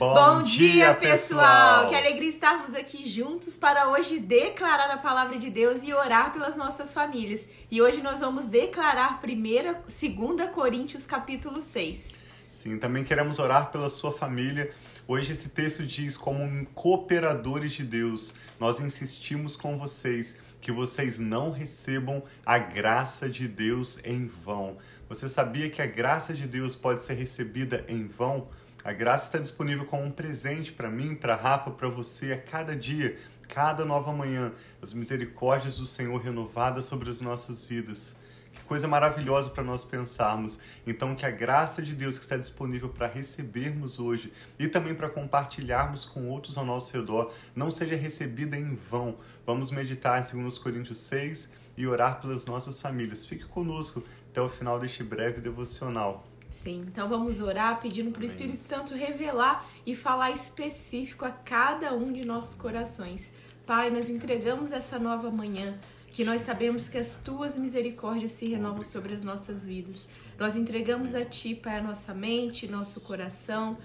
Bom, Bom dia, dia, pessoal! pessoal! Que alegria estarmos aqui juntos para hoje declarar a palavra de Deus e orar pelas nossas famílias. E hoje nós vamos declarar 1 2 Coríntios capítulo 6. Sim, também queremos orar pela sua família. Hoje esse texto diz como cooperadores de Deus, nós insistimos com vocês que vocês não recebam a graça de Deus em vão. Você sabia que a graça de Deus pode ser recebida em vão? A graça está disponível como um presente para mim, para Rafa, para você a cada dia, cada nova manhã. As misericórdias do Senhor renovadas sobre as nossas vidas. Que coisa maravilhosa para nós pensarmos. Então, que a graça de Deus que está disponível para recebermos hoje e também para compartilharmos com outros ao nosso redor não seja recebida em vão. Vamos meditar em 2 Coríntios 6 e orar pelas nossas famílias. Fique conosco até o final deste breve devocional. Sim, então vamos orar pedindo para o Espírito Santo revelar e falar específico a cada um de nossos corações. Pai, nós entregamos essa nova manhã, que nós sabemos que as tuas misericórdias se renovam sobre as nossas vidas. Nós entregamos a ti, Pai, a nossa mente, nosso coração,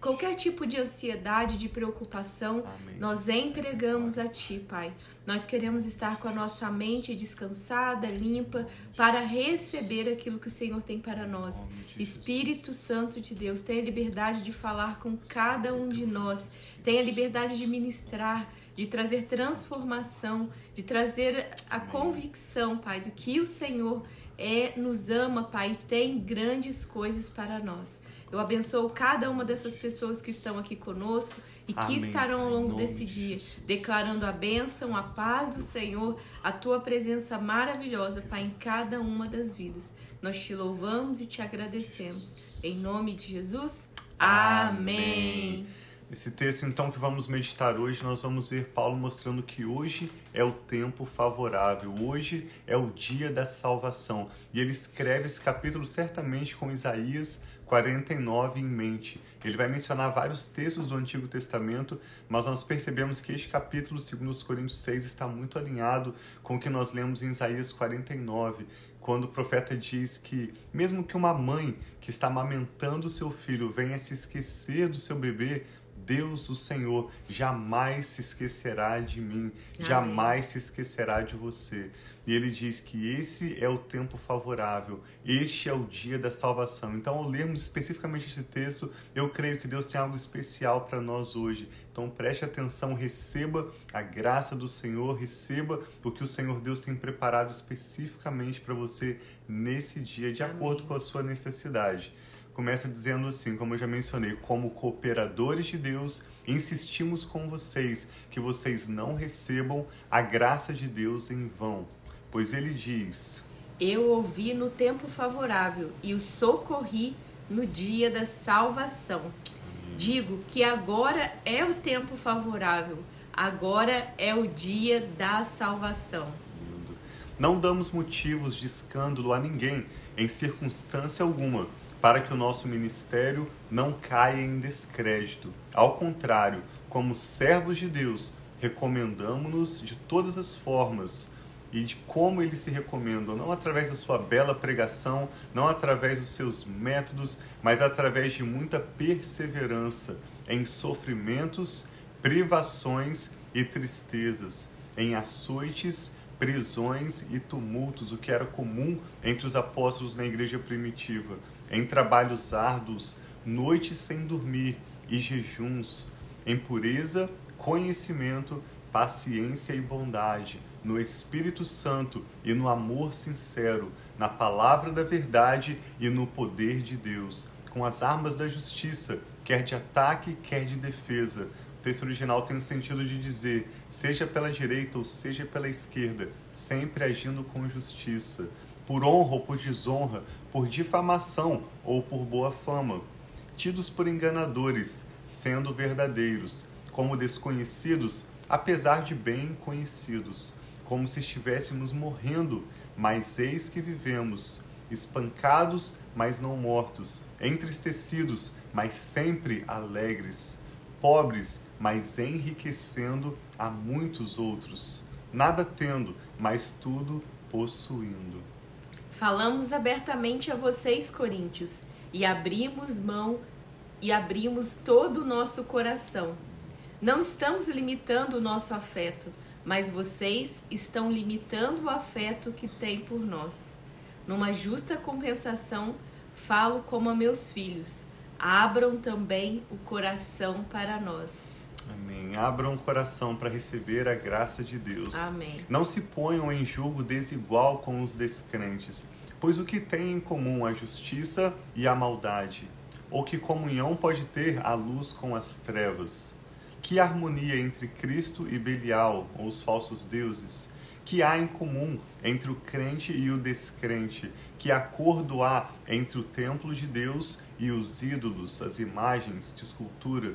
qualquer tipo de ansiedade, de preocupação, Amém. nós entregamos a Ti, Pai. Nós queremos estar com a nossa mente descansada, limpa, para receber aquilo que o Senhor tem para nós. Espírito Santo de Deus, tenha liberdade de falar com cada um de nós, tenha liberdade de ministrar, de trazer transformação, de trazer a convicção, Pai, do que o Senhor é, nos ama, Pai, e tem grandes coisas para nós. Eu abençoo cada uma dessas pessoas que estão aqui conosco e que Amém, estarão ao longo desse de dia, declarando a bênção, a paz do Senhor, a tua presença maravilhosa, Pai, em cada uma das vidas. Nós te louvamos e te agradecemos. Em nome de Jesus, amém. Esse texto, então, que vamos meditar hoje, nós vamos ver Paulo mostrando que hoje é o tempo favorável, hoje é o dia da salvação. E ele escreve esse capítulo certamente com Isaías 49 em mente. Ele vai mencionar vários textos do Antigo Testamento, mas nós percebemos que este capítulo, segundo os Coríntios 6, está muito alinhado com o que nós lemos em Isaías 49, quando o profeta diz que, mesmo que uma mãe que está amamentando seu filho venha se esquecer do seu bebê, Deus, o Senhor, jamais se esquecerá de mim, Amém. jamais se esquecerá de você. E ele diz que esse é o tempo favorável, este é o dia da salvação. Então, ao lermos especificamente esse texto, eu creio que Deus tem algo especial para nós hoje. Então, preste atenção, receba a graça do Senhor, receba o que o Senhor Deus tem preparado especificamente para você nesse dia, de acordo com a sua necessidade começa dizendo assim, como eu já mencionei, como cooperadores de Deus, insistimos com vocês que vocês não recebam a graça de Deus em vão. Pois ele diz: Eu ouvi no tempo favorável e o socorri no dia da salvação. Digo que agora é o tempo favorável, agora é o dia da salvação. Não damos motivos de escândalo a ninguém, em circunstância alguma, para que o nosso ministério não caia em descrédito. Ao contrário, como servos de Deus, recomendamos-nos de todas as formas e de como eles se recomendam, não através da sua bela pregação, não através dos seus métodos, mas através de muita perseverança em sofrimentos, privações e tristezas, em açoites, prisões e tumultos, o que era comum entre os apóstolos na igreja primitiva, em trabalhos árduos, noites sem dormir e jejuns, em pureza, conhecimento, paciência e bondade, no Espírito Santo e no amor sincero, na palavra da verdade e no poder de Deus, com as armas da justiça, quer de ataque, quer de defesa. O texto original tem o sentido de dizer, seja pela direita ou seja pela esquerda, sempre agindo com justiça, por honra ou por desonra, por difamação ou por boa fama, tidos por enganadores, sendo verdadeiros, como desconhecidos, apesar de bem conhecidos, como se estivéssemos morrendo, mas eis que vivemos, espancados, mas não mortos, entristecidos, mas sempre alegres, pobres, mas enriquecendo a muitos outros, nada tendo, mas tudo possuindo. Falamos abertamente a vocês, coríntios, e abrimos mão e abrimos todo o nosso coração. Não estamos limitando o nosso afeto, mas vocês estão limitando o afeto que têm por nós. Numa justa compensação, falo como a meus filhos. Abram também o coração para nós. Abram o coração para receber a graça de Deus. Amém. Não se ponham em julgo desigual com os descrentes, pois o que tem em comum a justiça e a maldade? Ou que comunhão pode ter a luz com as trevas? Que harmonia entre Cristo e Belial, ou os falsos deuses? Que há em comum entre o crente e o descrente? Que acordo há entre o templo de Deus e os ídolos, as imagens de escultura?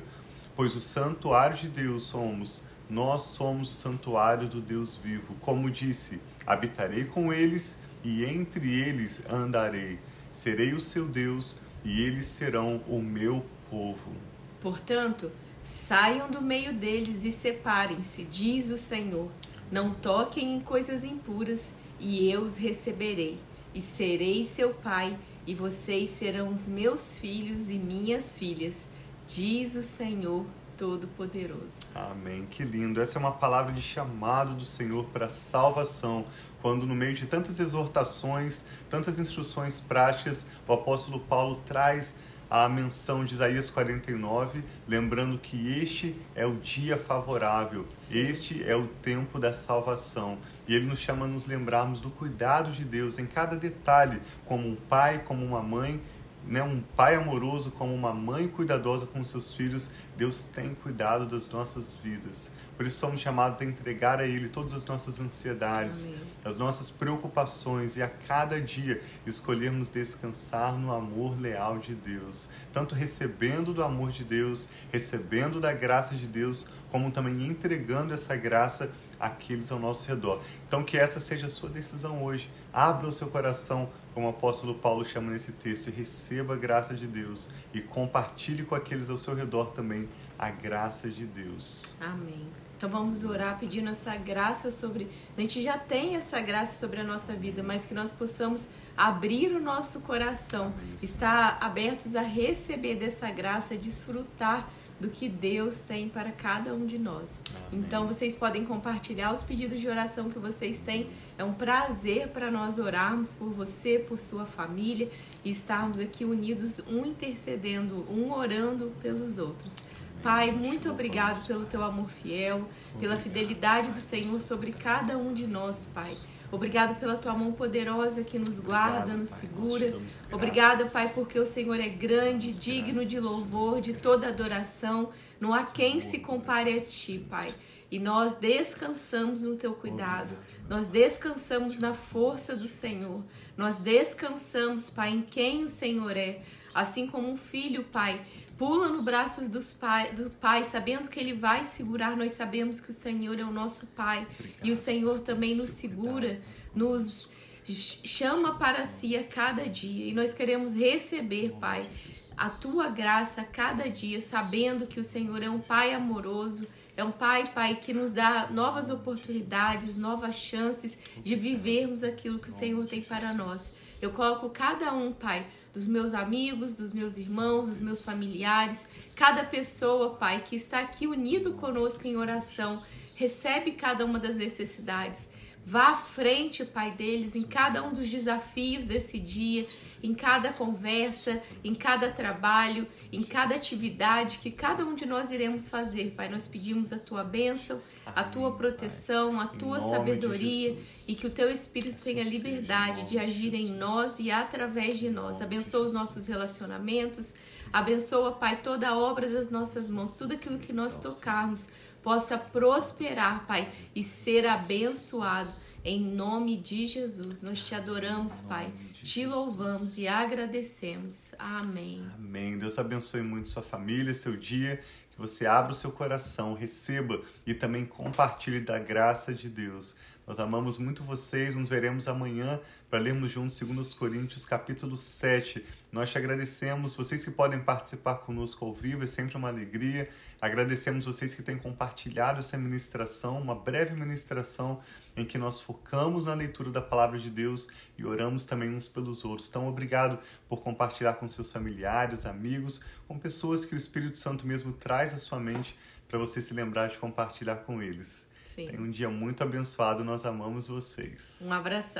Pois o santuário de Deus somos, nós somos o santuário do Deus vivo. Como disse, habitarei com eles e entre eles andarei. Serei o seu Deus e eles serão o meu povo. Portanto, saiam do meio deles e separem-se, diz o Senhor. Não toquem em coisas impuras, e eu os receberei, e serei seu pai, e vocês serão os meus filhos e minhas filhas diz o Senhor Todo-Poderoso. Amém. Que lindo. Essa é uma palavra de chamado do Senhor para salvação. Quando, no meio de tantas exortações, tantas instruções práticas, o apóstolo Paulo traz a menção de Isaías 49, lembrando que este é o dia favorável, Sim. este é o tempo da salvação. E ele nos chama a nos lembrarmos do cuidado de Deus em cada detalhe, como um pai, como uma mãe, né, um pai amoroso, como uma mãe cuidadosa com seus filhos, Deus tem cuidado das nossas vidas. Por isso somos chamados a entregar a Ele todas as nossas ansiedades, Amém. as nossas preocupações e a cada dia escolhermos descansar no amor leal de Deus. Tanto recebendo do amor de Deus, recebendo da graça de Deus, como também entregando essa graça àqueles ao nosso redor. Então que essa seja a sua decisão hoje. Abra o seu coração como o apóstolo Paulo chama nesse texto, e receba a graça de Deus e compartilhe com aqueles ao seu redor também a graça de Deus. Amém. Então vamos orar pedindo essa graça sobre. A gente já tem essa graça sobre a nossa vida, mas que nós possamos abrir o nosso coração, estar abertos a receber dessa graça, desfrutar do que Deus tem para cada um de nós. Amém. Então vocês podem compartilhar os pedidos de oração que vocês têm. É um prazer para nós orarmos por você, por sua família e estarmos aqui unidos, um intercedendo, um orando pelos outros. Pai, muito obrigado pelo teu amor fiel, pela fidelidade do Senhor sobre cada um de nós, Pai. Obrigado pela tua mão poderosa que nos guarda, nos segura. Obrigada, Pai, porque o Senhor é grande, digno de louvor, de toda adoração. Não há quem se compare a ti, Pai. E nós descansamos no teu cuidado. Nós descansamos na força do Senhor. Nós descansamos, Pai, em quem o Senhor é. Assim como um filho, Pai, pula no braços dos pai, do Pai, sabendo que Ele vai segurar. Nós sabemos que o Senhor é o nosso Pai Obrigado. e o Senhor também nos segura, nos chama para si a cada dia e nós queremos receber, Pai, a tua graça a cada dia, sabendo que o Senhor é um Pai amoroso. É um Pai, Pai, que nos dá novas oportunidades, novas chances de vivermos aquilo que o Senhor tem para nós. Eu coloco cada um, Pai, dos meus amigos, dos meus irmãos, dos meus familiares, cada pessoa, Pai, que está aqui unido conosco em oração, recebe cada uma das necessidades. Vá à frente, Pai, deles em cada um dos desafios desse dia, em cada conversa, em cada trabalho, em cada atividade que cada um de nós iremos fazer, Pai. Nós pedimos a tua bênção, a tua proteção, a tua sabedoria e que o teu Espírito tenha liberdade de agir em nós e através de nós. Abençoa os nossos relacionamentos, abençoa, Pai, toda a obra das nossas mãos, tudo aquilo que nós tocarmos possa prosperar, Pai, e ser abençoado. Em nome de Jesus, nós te adoramos, Pai, te louvamos e agradecemos. Amém. Amém. Deus abençoe muito sua família, seu dia que você abra o seu coração, receba e também compartilhe da graça de Deus. Nós amamos muito vocês, nos veremos amanhã para lermos juntos 2 Coríntios capítulo 7. Nós te agradecemos, vocês que podem participar conosco ao vivo, é sempre uma alegria. Agradecemos vocês que têm compartilhado essa ministração, uma breve ministração em que nós focamos na leitura da palavra de Deus e oramos também uns pelos outros. Então, obrigado por compartilhar com seus familiares, amigos, com pessoas que o Espírito Santo mesmo traz à sua mente para você se lembrar de compartilhar com eles. Sim. Tem um dia muito abençoado, nós amamos vocês. Um abração.